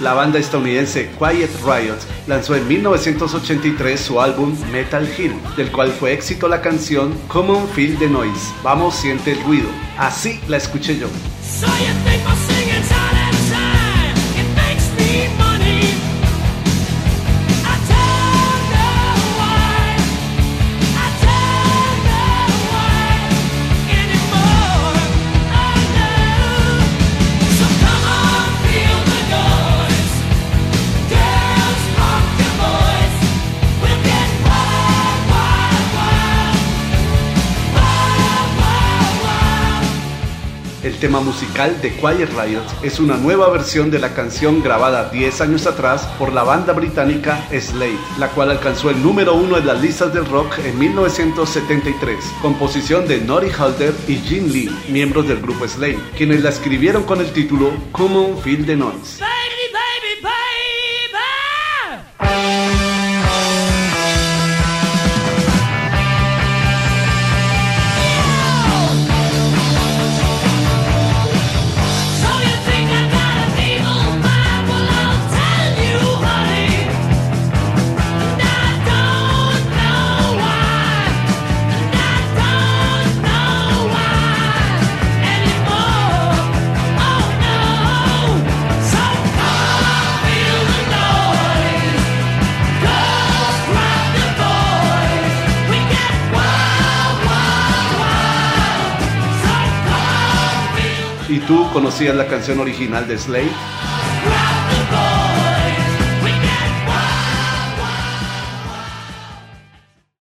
La banda estadounidense Quiet Riot lanzó en 1983 su álbum Metal Hill, del cual fue éxito la canción Common Feel the Noise. Vamos, siente el ruido. Así la escuché yo. Tema musical de Quiet Riot es una nueva versión de la canción grabada 10 años atrás por la banda británica Slade, la cual alcanzó el número uno en las listas del rock en 1973, composición de Nori Halder y Jim Lee, miembros del grupo Slade, quienes la escribieron con el título Common Feel the Noise. ¿Y tú conocías la canción original de Slade?